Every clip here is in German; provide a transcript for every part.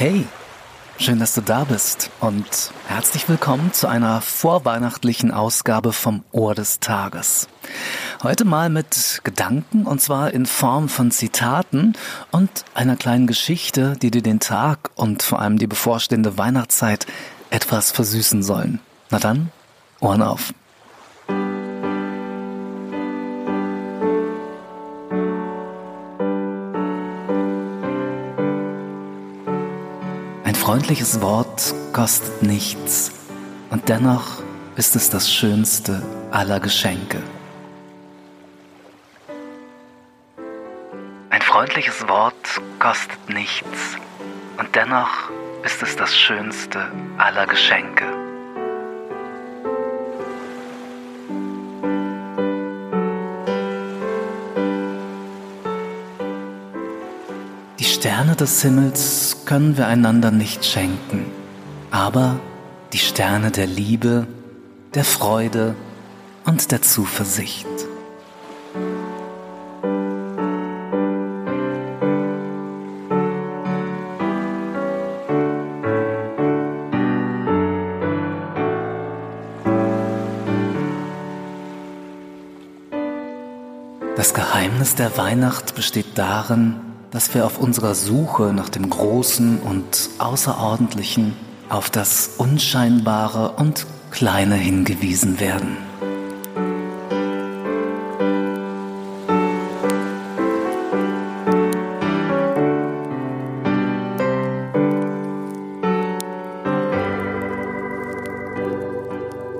Hey, schön, dass du da bist und herzlich willkommen zu einer vorweihnachtlichen Ausgabe vom Ohr des Tages. Heute mal mit Gedanken und zwar in Form von Zitaten und einer kleinen Geschichte, die dir den Tag und vor allem die bevorstehende Weihnachtszeit etwas versüßen sollen. Na dann, Ohren auf. Freundliches Wort kostet nichts und dennoch ist es das schönste aller Geschenke. Ein freundliches Wort kostet nichts und dennoch ist es das schönste aller Geschenke. Sterne des Himmels können wir einander nicht schenken, aber die Sterne der Liebe, der Freude und der Zuversicht. Das Geheimnis der Weihnacht besteht darin, dass wir auf unserer Suche nach dem Großen und Außerordentlichen auf das Unscheinbare und Kleine hingewiesen werden.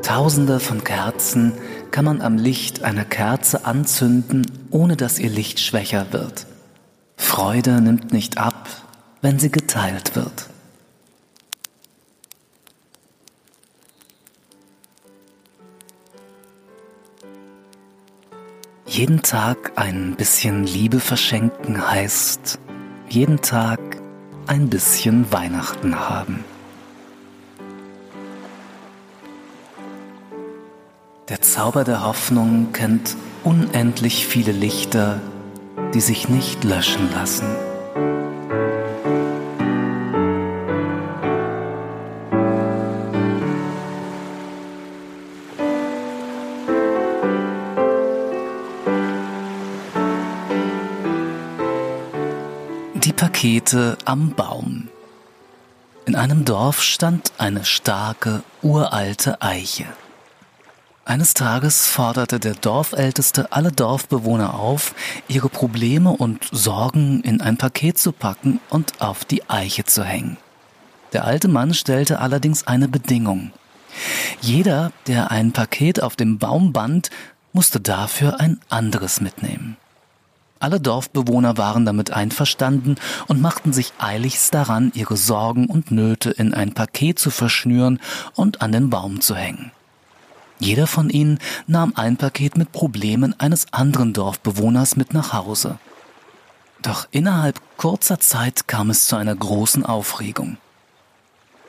Tausende von Kerzen kann man am Licht einer Kerze anzünden, ohne dass ihr Licht schwächer wird. Freude nimmt nicht ab, wenn sie geteilt wird. Jeden Tag ein bisschen Liebe verschenken heißt, jeden Tag ein bisschen Weihnachten haben. Der Zauber der Hoffnung kennt unendlich viele Lichter, die sich nicht löschen lassen. Die Pakete am Baum. In einem Dorf stand eine starke, uralte Eiche. Eines Tages forderte der Dorfälteste alle Dorfbewohner auf, ihre Probleme und Sorgen in ein Paket zu packen und auf die Eiche zu hängen. Der alte Mann stellte allerdings eine Bedingung. Jeder, der ein Paket auf dem Baum band, musste dafür ein anderes mitnehmen. Alle Dorfbewohner waren damit einverstanden und machten sich eiligst daran, ihre Sorgen und Nöte in ein Paket zu verschnüren und an den Baum zu hängen. Jeder von ihnen nahm ein Paket mit Problemen eines anderen Dorfbewohners mit nach Hause. Doch innerhalb kurzer Zeit kam es zu einer großen Aufregung.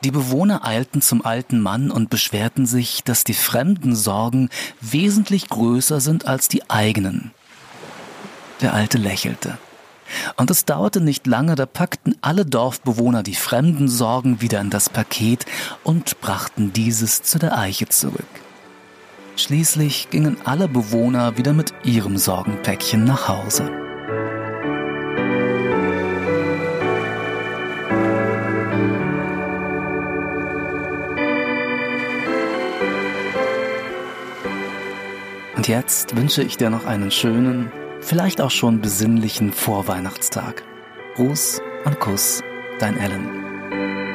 Die Bewohner eilten zum alten Mann und beschwerten sich, dass die fremden Sorgen wesentlich größer sind als die eigenen. Der Alte lächelte. Und es dauerte nicht lange, da packten alle Dorfbewohner die fremden Sorgen wieder in das Paket und brachten dieses zu der Eiche zurück. Schließlich gingen alle Bewohner wieder mit ihrem Sorgenpäckchen nach Hause. Und jetzt wünsche ich dir noch einen schönen, vielleicht auch schon besinnlichen Vorweihnachtstag. Gruß und Kuss, dein Ellen.